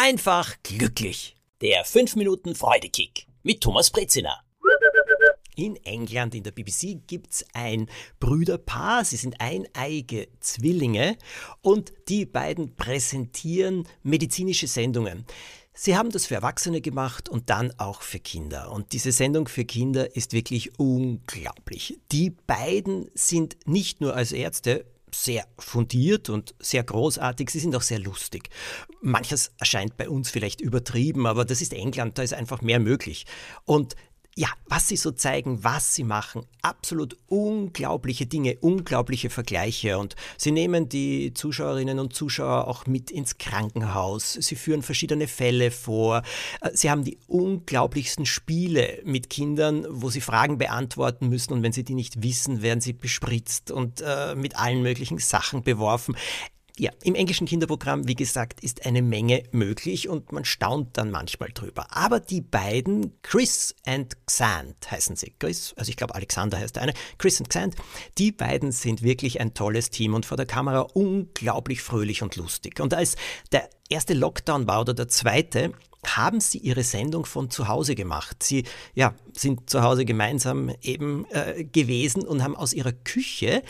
einfach glücklich. Der 5 Minuten Freudekick mit Thomas Brezina. In England in der BBC gibt es ein Brüderpaar, sie sind eineiige Zwillinge und die beiden präsentieren medizinische Sendungen. Sie haben das für Erwachsene gemacht und dann auch für Kinder. Und diese Sendung für Kinder ist wirklich unglaublich. Die beiden sind nicht nur als Ärzte sehr fundiert und sehr großartig. Sie sind auch sehr lustig. Manches erscheint bei uns vielleicht übertrieben, aber das ist England, da ist einfach mehr möglich. Und ja, was sie so zeigen, was sie machen, absolut unglaubliche Dinge, unglaubliche Vergleiche. Und sie nehmen die Zuschauerinnen und Zuschauer auch mit ins Krankenhaus. Sie führen verschiedene Fälle vor. Äh, sie haben die unglaublichsten Spiele mit Kindern, wo sie Fragen beantworten müssen. Und wenn sie die nicht wissen, werden sie bespritzt und äh, mit allen möglichen Sachen beworfen. Ja, im englischen Kinderprogramm, wie gesagt, ist eine Menge möglich und man staunt dann manchmal drüber. Aber die beiden, Chris and Xand heißen sie. Chris, also ich glaube Alexander heißt der eine, Chris und Xand, die beiden sind wirklich ein tolles Team und vor der Kamera unglaublich fröhlich und lustig. Und als der erste Lockdown war oder der zweite, haben sie ihre Sendung von zu Hause gemacht. Sie ja, sind zu Hause gemeinsam eben äh, gewesen und haben aus ihrer Küche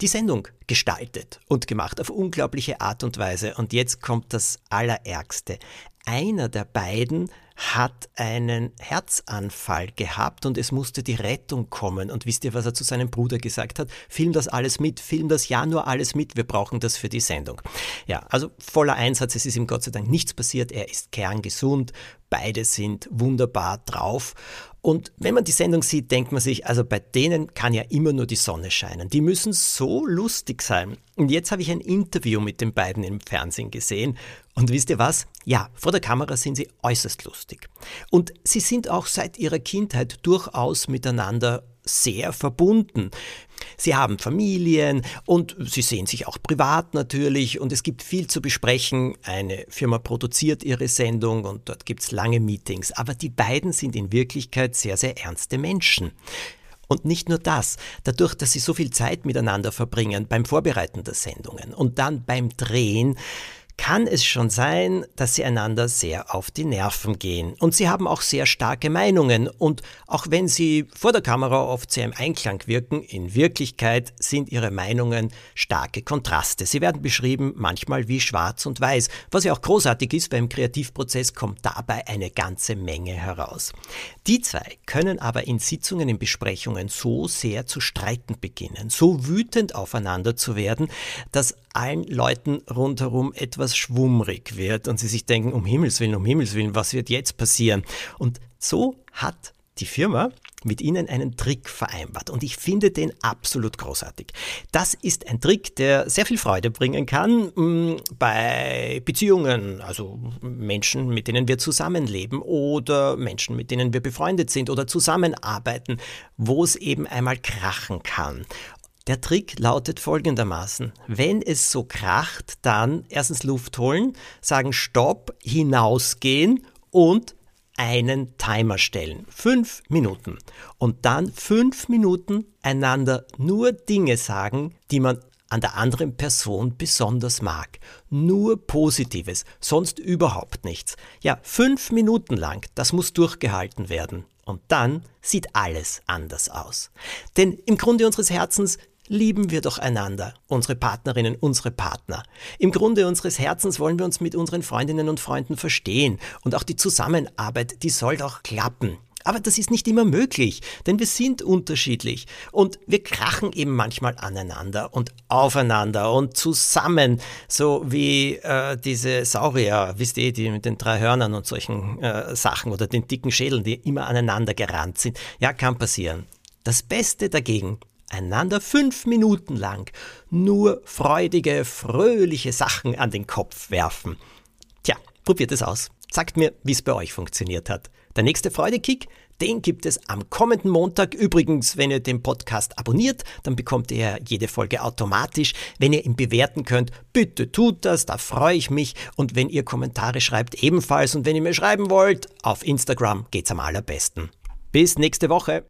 die Sendung gestaltet und gemacht auf unglaubliche Art und Weise. Und jetzt kommt das Allerärgste. Einer der beiden hat einen Herzanfall gehabt und es musste die Rettung kommen. Und wisst ihr, was er zu seinem Bruder gesagt hat? Film das alles mit, film das ja nur alles mit, wir brauchen das für die Sendung. Ja, also voller Einsatz, es ist ihm Gott sei Dank nichts passiert, er ist kerngesund, beide sind wunderbar drauf. Und wenn man die Sendung sieht, denkt man sich, also bei denen kann ja immer nur die Sonne scheinen. Die müssen so lustig sein. Und jetzt habe ich ein Interview mit den beiden im Fernsehen gesehen. Und wisst ihr was? Ja, vor der Kamera sind sie äußerst lustig. Und sie sind auch seit ihrer Kindheit durchaus miteinander sehr verbunden. Sie haben Familien und sie sehen sich auch privat natürlich und es gibt viel zu besprechen. Eine Firma produziert ihre Sendung und dort gibt es lange Meetings. Aber die beiden sind in Wirklichkeit sehr, sehr ernste Menschen. Und nicht nur das, dadurch, dass sie so viel Zeit miteinander verbringen beim Vorbereiten der Sendungen und dann beim Drehen, kann es schon sein, dass sie einander sehr auf die Nerven gehen. Und sie haben auch sehr starke Meinungen. Und auch wenn sie vor der Kamera oft sehr im Einklang wirken, in Wirklichkeit sind ihre Meinungen starke Kontraste. Sie werden beschrieben manchmal wie schwarz und weiß, was ja auch großartig ist, weil im Kreativprozess kommt dabei eine ganze Menge heraus. Die zwei können aber in Sitzungen, in Besprechungen so sehr zu streiten beginnen, so wütend aufeinander zu werden, dass allen Leuten rundherum etwas schwummrig wird und sie sich denken, um Himmels Willen, um Himmels Willen, was wird jetzt passieren? Und so hat die Firma mit ihnen einen Trick vereinbart und ich finde den absolut großartig. Das ist ein Trick, der sehr viel Freude bringen kann mm, bei Beziehungen, also Menschen, mit denen wir zusammenleben oder Menschen, mit denen wir befreundet sind oder zusammenarbeiten, wo es eben einmal krachen kann. Der Trick lautet folgendermaßen. Wenn es so kracht, dann erstens Luft holen, sagen Stopp, hinausgehen und einen Timer stellen. Fünf Minuten. Und dann fünf Minuten einander nur Dinge sagen, die man an der anderen Person besonders mag. Nur Positives, sonst überhaupt nichts. Ja, fünf Minuten lang, das muss durchgehalten werden. Und dann sieht alles anders aus. Denn im Grunde unseres Herzens lieben wir doch einander, unsere Partnerinnen, unsere Partner. Im Grunde unseres Herzens wollen wir uns mit unseren Freundinnen und Freunden verstehen und auch die Zusammenarbeit, die soll doch klappen. Aber das ist nicht immer möglich, denn wir sind unterschiedlich und wir krachen eben manchmal aneinander und aufeinander und zusammen, so wie äh, diese Saurier, wisst ihr, die mit den drei Hörnern und solchen äh, Sachen oder den dicken Schädeln, die immer aneinander gerannt sind. Ja, kann passieren. Das Beste dagegen einander fünf Minuten lang nur freudige, fröhliche Sachen an den Kopf werfen. Tja, probiert es aus. Sagt mir, wie es bei euch funktioniert hat. Der nächste Freudekick, den gibt es am kommenden Montag. Übrigens, wenn ihr den Podcast abonniert, dann bekommt ihr jede Folge automatisch. Wenn ihr ihn bewerten könnt, bitte tut das, da freue ich mich. Und wenn ihr Kommentare schreibt, ebenfalls. Und wenn ihr mir schreiben wollt, auf Instagram geht's am allerbesten. Bis nächste Woche.